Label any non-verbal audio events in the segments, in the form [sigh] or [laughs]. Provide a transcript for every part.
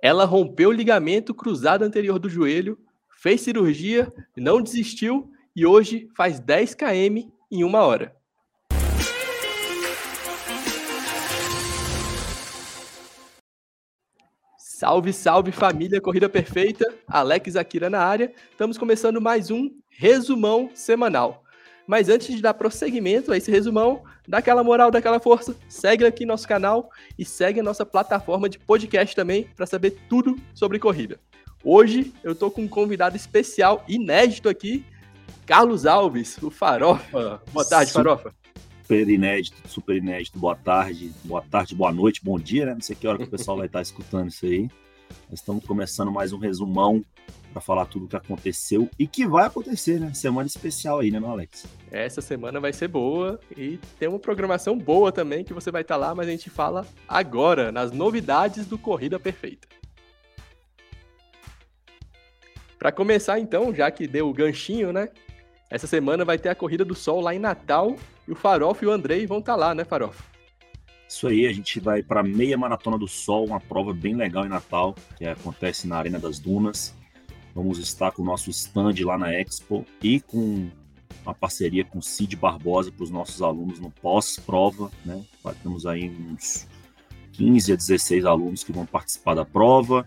Ela rompeu o ligamento cruzado anterior do joelho, fez cirurgia, não desistiu e hoje faz 10 km em uma hora. Salve, salve família Corrida Perfeita, Alex Akira na área. Estamos começando mais um resumão semanal. Mas antes de dar prosseguimento a esse resumão, dá aquela moral, dá aquela força, segue aqui nosso canal e segue a nossa plataforma de podcast também para saber tudo sobre corrida. Hoje eu tô com um convidado especial, inédito aqui, Carlos Alves, o Farofa. Boa tarde, Farofa. Super inédito, super inédito. Boa tarde, boa tarde, boa noite, bom dia, né? Não sei que hora que o pessoal vai estar escutando isso aí. Estamos começando mais um resumão para falar tudo o que aconteceu e que vai acontecer, né? Semana especial aí, né, meu Alex? Essa semana vai ser boa e tem uma programação boa também que você vai estar lá, mas a gente fala agora nas novidades do Corrida Perfeita. Para começar então, já que deu o ganchinho, né? Essa semana vai ter a Corrida do Sol lá em Natal e o Farofa e o Andrei vão estar tá lá, né, Farofa? Isso aí, a gente vai para a meia maratona do Sol, uma prova bem legal em Natal, que acontece na Arena das Dunas. Vamos estar com o nosso stand lá na Expo e com uma parceria com o Cid Barbosa para os nossos alunos no pós-prova, né? Temos aí uns 15 a 16 alunos que vão participar da prova.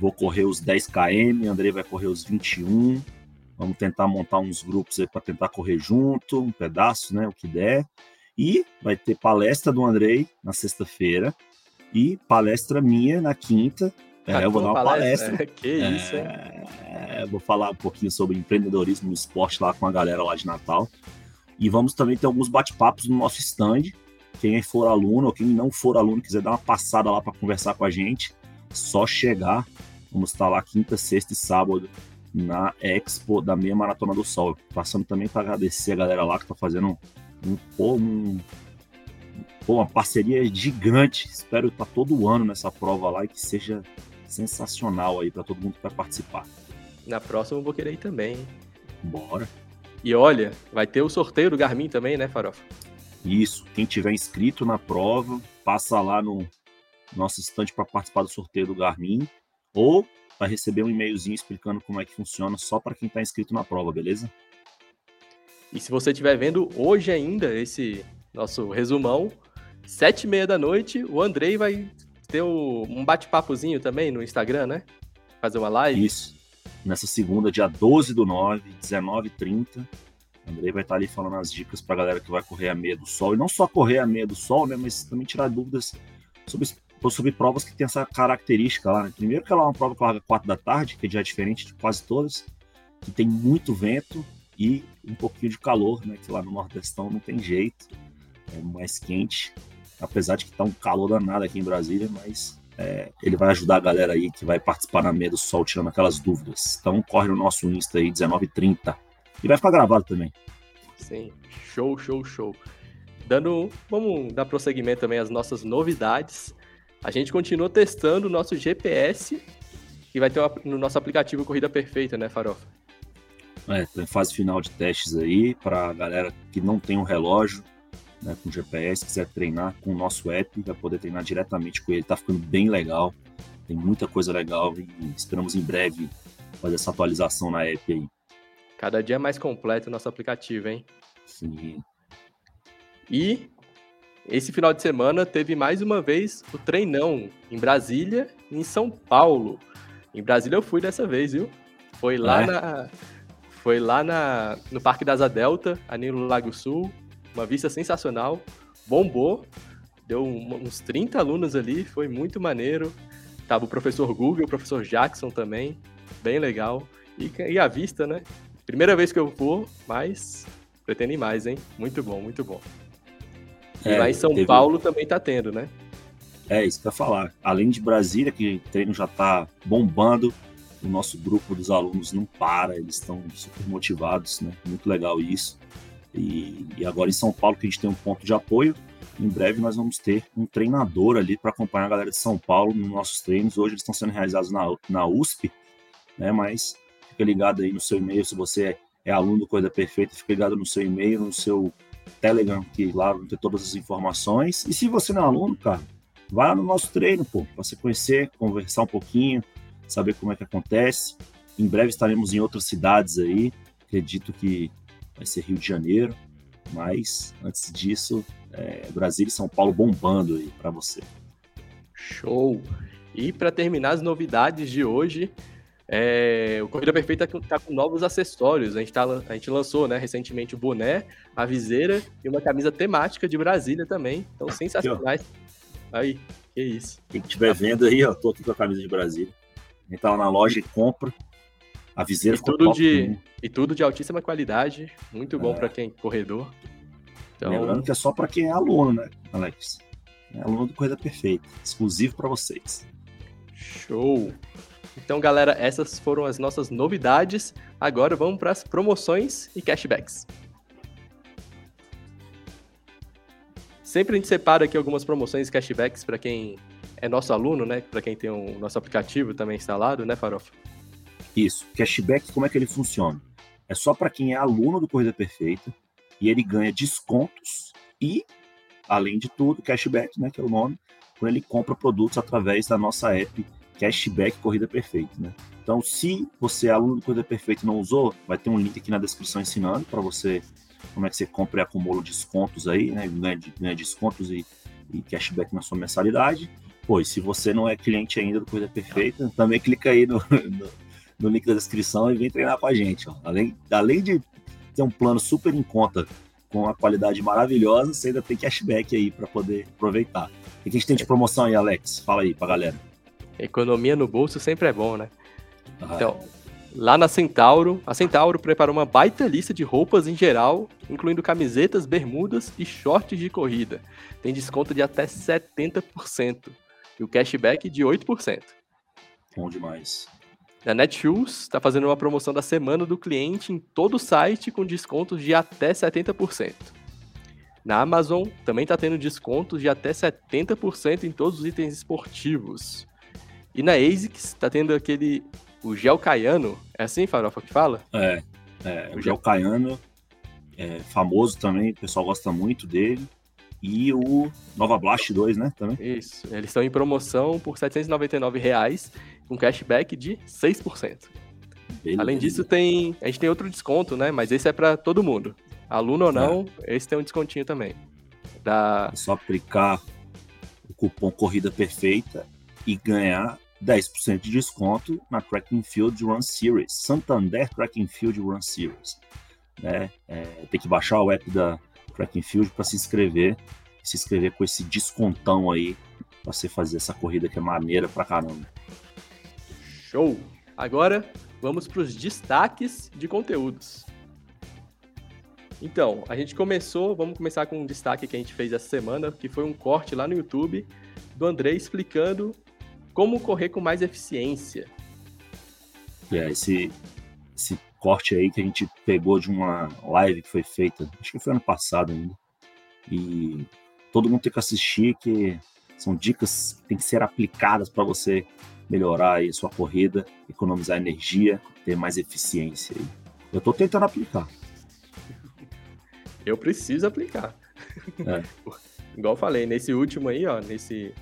Vou correr os 10 km, Andrei vai correr os 21 Vamos tentar montar uns grupos aí para tentar correr junto, um pedaço, né, o que der. E vai ter palestra do Andrei na sexta-feira e palestra minha na quinta. É, eu vou dar uma palestra. palestra. [laughs] que isso, hein? É, vou falar um pouquinho sobre empreendedorismo no esporte lá com a galera lá de Natal. E vamos também ter alguns bate-papos no nosso stand. Quem for aluno ou quem não for aluno quiser dar uma passada lá para conversar com a gente, só chegar. Vamos estar lá quinta, sexta e sábado na Expo da Meia Maratona do Sol. Passando também para agradecer a galera lá que está fazendo um, um, um, uma parceria gigante. Espero estar todo ano nessa prova lá e que seja sensacional aí para todo mundo que vai participar. Na próxima eu vou querer ir também. Bora. E olha, vai ter o sorteio do Garmin também, né, Farofa? Isso. Quem tiver inscrito na prova, passa lá no nosso estande para participar do sorteio do Garmin. Ou vai receber um e-mailzinho explicando como é que funciona só para quem está inscrito na prova, beleza? E se você estiver vendo hoje ainda esse nosso resumão, sete e meia da noite, o Andrei vai ter um bate-papozinho também no Instagram, né? Fazer uma live. Isso. Nessa segunda, dia 12 do 9, 19h30, o Andrei vai estar ali falando as dicas para a galera que vai correr a meia do sol. E não só correr a meia do sol, né? Mas também tirar dúvidas sobre sobre provas que tem essa característica lá. Né? Primeiro que ela é uma prova que larga 4 da tarde, que já é diferente de quase todas, que tem muito vento e um pouquinho de calor, né? Que lá no Nordestão não tem jeito, é mais quente, apesar de que tá um calor danado aqui em Brasília, mas é, ele vai ajudar a galera aí que vai participar na meia do sol, tirando aquelas dúvidas. Então corre no nosso Insta aí, 19h30. E vai ficar gravado também. Sim, show, show, show. Dando, vamos dar prosseguimento também às nossas novidades. A gente continua testando o nosso GPS, que vai ter no nosso aplicativo Corrida Perfeita, né, Farofa? É, fase final de testes aí para a galera que não tem um relógio né, com GPS, quiser treinar com o nosso app, vai poder treinar diretamente com ele. Tá ficando bem legal, tem muita coisa legal e esperamos em breve fazer essa atualização na app aí. Cada dia mais completo o nosso aplicativo, hein? Sim. E esse final de semana teve mais uma vez o treinão em Brasília e em São Paulo. Em Brasília eu fui dessa vez, viu? Foi lá é. na foi lá na, no Parque da Asa Delta, ali no Lago Sul, uma vista sensacional, bombou, deu uns 30 alunos ali, foi muito maneiro. Tava o professor Google, o professor Jackson também, bem legal. E, e a vista, né? Primeira vez que eu vou, mas pretendo ir mais, hein? Muito bom, muito bom. É, e lá em São teve... Paulo também tá tendo, né? É, isso para falar. Além de Brasília, que o treino já tá bombando, o nosso grupo dos alunos não para, eles estão super motivados, né? Muito legal isso. E, e, agora em São Paulo, que a gente tem um ponto de apoio, em breve nós vamos ter um treinador ali para acompanhar a galera de São Paulo nos nossos treinos. Hoje eles estão sendo realizados na, na USP, né? Mas fica ligado aí no seu e-mail, se você é aluno do Coisa Perfeita, fica ligado no seu e-mail, no seu Telegram, que lá vão ter todas as informações. E se você não é aluno, cara, Vai lá no nosso treino, pô, para você conhecer, conversar um pouquinho, saber como é que acontece. Em breve estaremos em outras cidades aí. Acredito que vai ser Rio de Janeiro, mas antes disso, é, Brasília e São Paulo bombando aí para você. Show! E para terminar as novidades de hoje, é, o Corrida Perfeita está com novos acessórios. A gente, tá, a gente lançou né, recentemente o boné, a viseira e uma camisa temática de Brasília também. Então, sensacionais. Aí, que isso. Quem estiver vendo aí, ó, tô aqui com a camisa de Brasília. A gente lá na loja e compra. A viseira e tudo de E tudo de altíssima qualidade. Muito bom é. para quem é corredor. Então... Lembrando que é só para quem é aluno, né, Alex? É aluno do Corrida Perfeita. Exclusivo para vocês. Show! Então, galera, essas foram as nossas novidades. Agora vamos para as promoções e cashbacks. Sempre a gente separa aqui algumas promoções e cashbacks para quem é nosso aluno, né? Para quem tem o nosso aplicativo também instalado, né, Farofa? Isso. Cashback, como é que ele funciona? É só para quem é aluno do Corrida Perfeita e ele ganha descontos e, além de tudo, cashback, né, que é o nome, quando ele compra produtos através da nossa app Cashback Corrida Perfeita, né? Então, se você é aluno do Corrida Perfeita e não usou, vai ter um link aqui na descrição ensinando para você como é que você compra e acumula descontos aí, né? Ganha, ganha descontos e, e, cashback na sua mensalidade. Pois, se você não é cliente ainda do Corrida Perfeita, também clica aí no, [laughs] no, no link da descrição e vem treinar com a gente. Ó. Além, além de ter um plano super em conta com uma qualidade maravilhosa, você ainda tem cashback aí para poder aproveitar. O que a gente tem de promoção aí, Alex? Fala aí pra galera. Economia no bolso sempre é bom, né? Ah, então, Lá na Centauro, a Centauro preparou uma baita lista de roupas em geral, incluindo camisetas, bermudas e shorts de corrida. Tem desconto de até 70% e o cashback de 8%. Bom demais. A Netshoes está fazendo uma promoção da semana do cliente em todo o site com descontos de até 70%. Na Amazon também está tendo descontos de até 70% em todos os itens esportivos. E na ASICS está tendo aquele o gel caiano, é assim, Farofa, que fala? É, é o gel caiano é famoso também, o pessoal gosta muito dele. E o Nova Blast 2, né, também? Isso, eles estão em promoção por 799 reais, com cashback de 6%. Beleza. Além disso, tem a gente tem outro desconto, né, mas esse é para todo mundo. Aluno ou não, é. esse tem um descontinho também. Da... É só aplicar o cupom Corrida Perfeita e ganhar 10% de desconto na Track and Field Run Series, Santander Track and Field Run Series. Né? É, tem que baixar o app da Track and Field para se inscrever, se inscrever com esse descontão aí para você fazer essa corrida que é maneira pra caramba. Show! Agora vamos para os destaques de conteúdos. Então, a gente começou, vamos começar com um destaque que a gente fez essa semana, que foi um corte lá no YouTube do André explicando como correr com mais eficiência. É, esse, esse corte aí que a gente pegou de uma live que foi feita, acho que foi ano passado ainda. E todo mundo tem que assistir, que são dicas que têm que ser aplicadas para você melhorar aí a sua corrida, economizar energia, ter mais eficiência. Aí. Eu estou tentando aplicar. Eu preciso aplicar. É. [laughs] Igual eu falei, nesse último aí, ó, nesse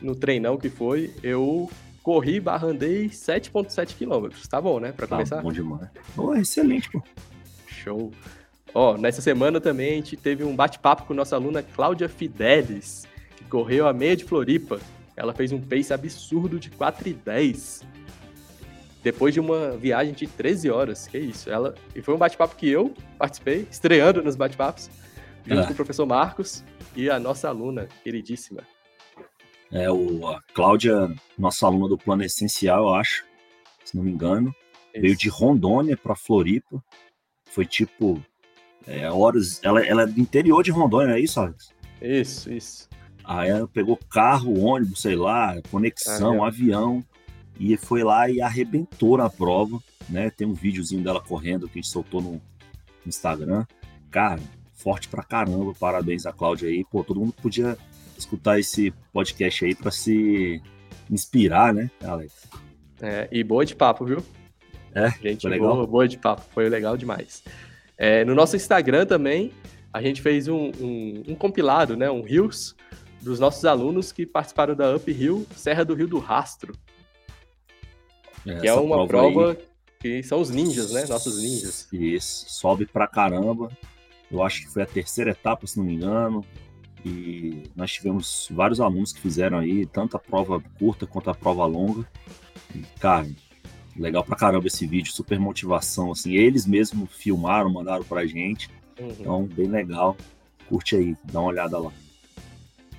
no treinão que foi, eu corri barra andei 7.7 quilômetros. Tá bom, né? Pra tá começar? bom demais. Oh, excelente, pô. Show. Ó, nessa semana também a gente teve um bate-papo com nossa aluna Cláudia Fidelis, que correu a meia de Floripa. Ela fez um pace absurdo de 4,10. Depois de uma viagem de 13 horas. Que isso. Ela... E foi um bate-papo que eu participei, estreando nos bate-papos, junto é. com o professor Marcos e a nossa aluna queridíssima, é, o, a Cláudia, nossa aluna do Plano Essencial, eu acho, se não me engano, isso. veio de Rondônia para Floripa. Foi tipo é, horas. Ela, ela é do interior de Rondônia, é isso, Alex? Isso, isso. Aí ela pegou carro, ônibus, sei lá, conexão, avião, e foi lá e arrebentou na prova, né? Tem um videozinho dela correndo que a gente soltou no Instagram. Cara, forte pra caramba, parabéns a Cláudia aí. Pô, todo mundo podia escutar esse podcast aí para se inspirar, né, Alex? É, e boa de papo, viu? É, gente, legal. Boa, boa, de papo, foi legal demais. É, no nosso Instagram também, a gente fez um, um, um, compilado, né, um Reels, dos nossos alunos que participaram da Uphill Serra do Rio do Rastro. Essa que é uma prova, prova que são os ninjas, né? Nossos ninjas. Isso, sobe pra caramba. Eu acho que foi a terceira etapa, se não me engano. E nós tivemos vários alunos que fizeram aí, tanto a prova curta quanto a prova longa. E, cara, legal pra caramba esse vídeo, super motivação, assim. Eles mesmos filmaram, mandaram pra gente. Uhum. Então, bem legal. Curte aí, dá uma olhada lá.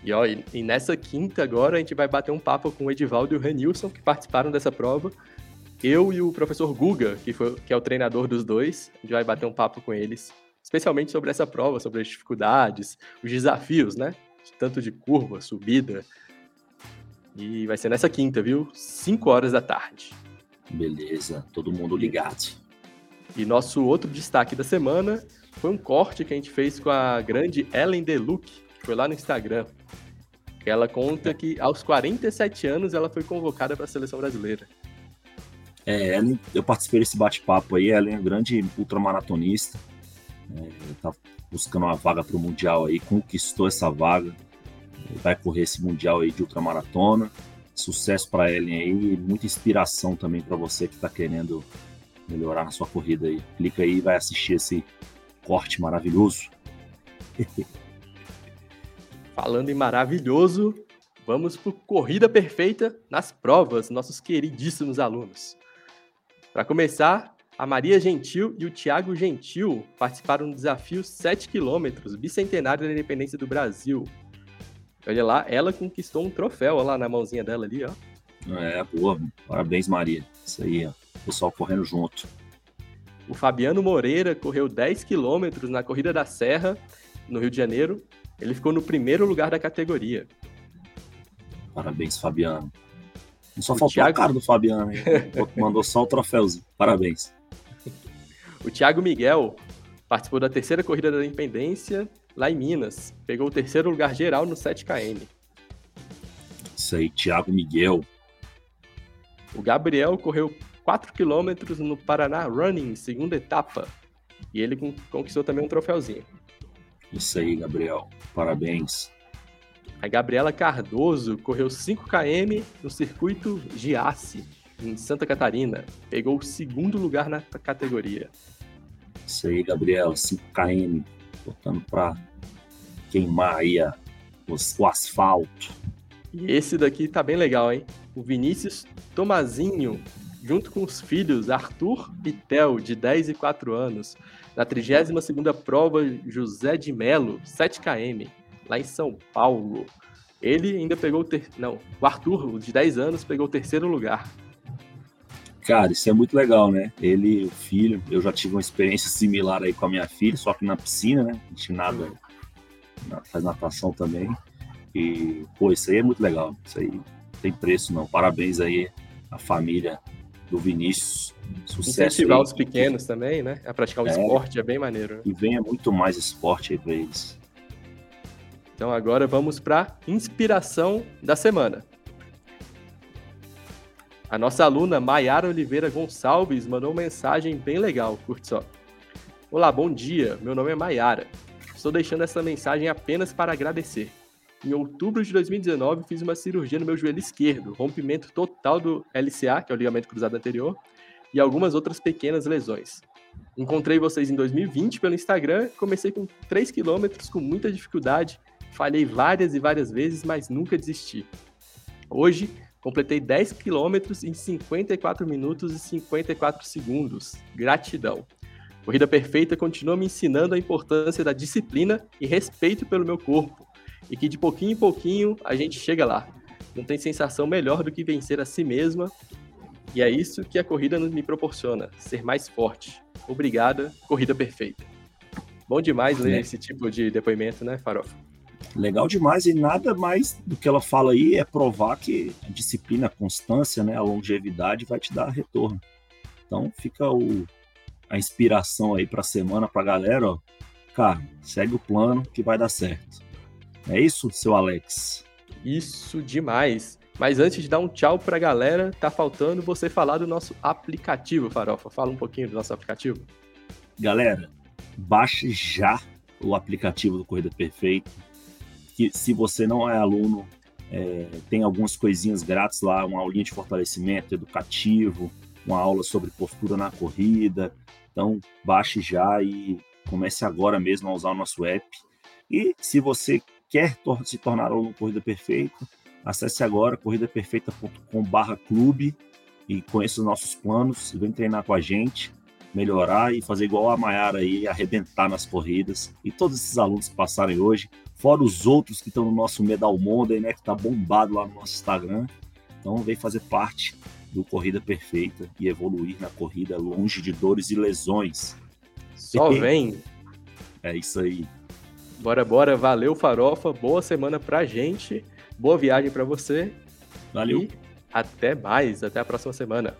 E, ó, e, e, nessa quinta agora a gente vai bater um papo com o Edivaldo e o Renilson, que participaram dessa prova. Eu e o professor Guga, que, foi, que é o treinador dos dois, a gente vai bater um papo com eles especialmente sobre essa prova, sobre as dificuldades, os desafios, né? Tanto de curva, subida. E vai ser nessa quinta, viu? 5 horas da tarde. Beleza, todo mundo ligado. E nosso outro destaque da semana foi um corte que a gente fez com a grande Ellen Deluc, que foi lá no Instagram. Ela conta que aos 47 anos ela foi convocada para a seleção brasileira. É, Ellen, eu participei desse bate-papo aí. Ellen é grande ultramaratonista é, tá buscando uma vaga para o Mundial aí, conquistou essa vaga, vai correr esse Mundial aí de ultramaratona. Sucesso para Ellen aí, muita inspiração também para você que está querendo melhorar na sua corrida aí. Clica aí e vai assistir esse corte maravilhoso. [laughs] Falando em maravilhoso, vamos por corrida perfeita nas provas, nossos queridíssimos alunos. Para começar, a Maria Gentil e o Tiago Gentil participaram do desafio 7 km, bicentenário da independência do Brasil. Olha lá, ela conquistou um troféu olha lá na mãozinha dela ali, ó. É, boa. Parabéns, Maria. Isso aí, ó. Pessoal correndo junto. O Fabiano Moreira correu 10 quilômetros na Corrida da Serra, no Rio de Janeiro. Ele ficou no primeiro lugar da categoria. Parabéns, Fabiano. Só o faltou Thiago... a cara do Fabiano. [laughs] Mandou só o troféuzinho. Parabéns. O Thiago Miguel participou da terceira corrida da Independência lá em Minas. Pegou o terceiro lugar geral no 7KM. Isso aí, Thiago Miguel. O Gabriel correu 4 km no Paraná Running, segunda etapa. E ele conquistou também um troféuzinho. Isso aí, Gabriel. Parabéns. A Gabriela Cardoso correu 5 km no circuito Giasse, em Santa Catarina. Pegou o segundo lugar na categoria. Isso aí, Gabriel, 5 km, botando para queimar aí a, o, o asfalto. E esse daqui tá bem legal, hein? O Vinícius Tomazinho, junto com os filhos Arthur e Theo, de 10 e 4 anos, na 32ª prova José de Melo, 7 km, lá em São Paulo. Ele ainda pegou o ter... não, o Arthur, de 10 anos, pegou o terceiro lugar. Cara, isso é muito legal, né? Ele, o filho, eu já tive uma experiência similar aí com a minha filha, só que na piscina, né? A gente nada, faz natação também. E, pô, isso aí é muito legal. Isso aí não tem preço, não. Parabéns aí à família do Vinícius. Sucesso. Incentivar aí. os pequenos também, né? A praticar o é, esporte é bem maneiro. Né? E venha muito mais esporte aí pra eles. Então agora vamos para inspiração da semana. A nossa aluna Maiara Oliveira Gonçalves mandou uma mensagem bem legal, curte só. Olá, bom dia, meu nome é Maiara. Estou deixando essa mensagem apenas para agradecer. Em outubro de 2019, fiz uma cirurgia no meu joelho esquerdo, rompimento total do LCA, que é o ligamento cruzado anterior, e algumas outras pequenas lesões. Encontrei vocês em 2020 pelo Instagram, comecei com 3 km com muita dificuldade, falhei várias e várias vezes, mas nunca desisti. Hoje, Completei 10 quilômetros em 54 minutos e 54 segundos. Gratidão. Corrida Perfeita continua me ensinando a importância da disciplina e respeito pelo meu corpo. E que de pouquinho em pouquinho a gente chega lá. Não tem sensação melhor do que vencer a si mesma. E é isso que a corrida me proporciona: ser mais forte. Obrigada, Corrida Perfeita. Bom demais ler esse tipo de depoimento, né, Farofa? Legal demais, e nada mais do que ela fala aí é provar que a disciplina, a constância, né, a longevidade vai te dar retorno. Então fica o, a inspiração aí para a semana, para a galera, ó. Cara, segue o plano que vai dar certo. É isso, seu Alex? Isso demais. Mas antes de dar um tchau para a galera, tá faltando você falar do nosso aplicativo, Farofa. Fala um pouquinho do nosso aplicativo. Galera, baixe já o aplicativo do Corrida Perfeita que se você não é aluno, é, tem algumas coisinhas grátis lá, uma aulinha de fortalecimento educativo, uma aula sobre postura na corrida. Então, baixe já e comece agora mesmo a usar o nosso app. E se você quer tor se tornar aluno Corrida Perfeita, acesse agora corridaperfeita.com/clube e conheça os nossos planos e vem treinar com a gente, melhorar e fazer igual a Maiara aí, arrebentar nas corridas. E todos esses alunos que passarem hoje, fora os outros que estão no nosso Medal Monday, né, que está bombado lá no nosso Instagram. Então vem fazer parte do Corrida Perfeita e evoluir na corrida longe de dores e lesões. Só vem. É isso aí. Bora, bora. Valeu, Farofa. Boa semana pra gente. Boa viagem para você. Valeu. E até mais. Até a próxima semana.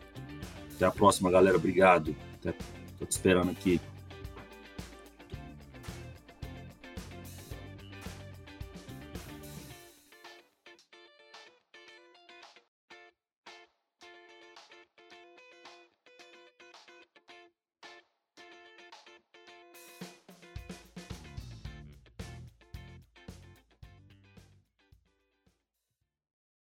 Até a próxima, galera. Obrigado. Até... Tô te esperando aqui.